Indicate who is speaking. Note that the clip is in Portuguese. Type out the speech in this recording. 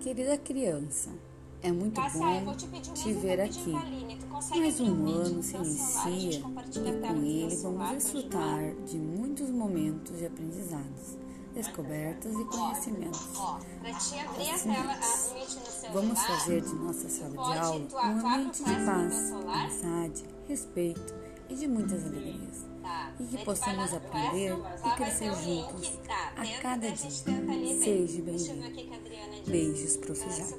Speaker 1: Querida criança, é muito bom te ver aqui. Mais um ano se inicia e com ele. vamos desfrutar de muitos momentos de aprendizados, descobertas e conhecimentos. Vamos fazer de nossa sala de aula um ambiente de paz, amizade, respeito e de muitas alegrias e que possamos aprender e crescer juntos a cada dia. Seja bem-vindo. Beijos, Prof. Jaque.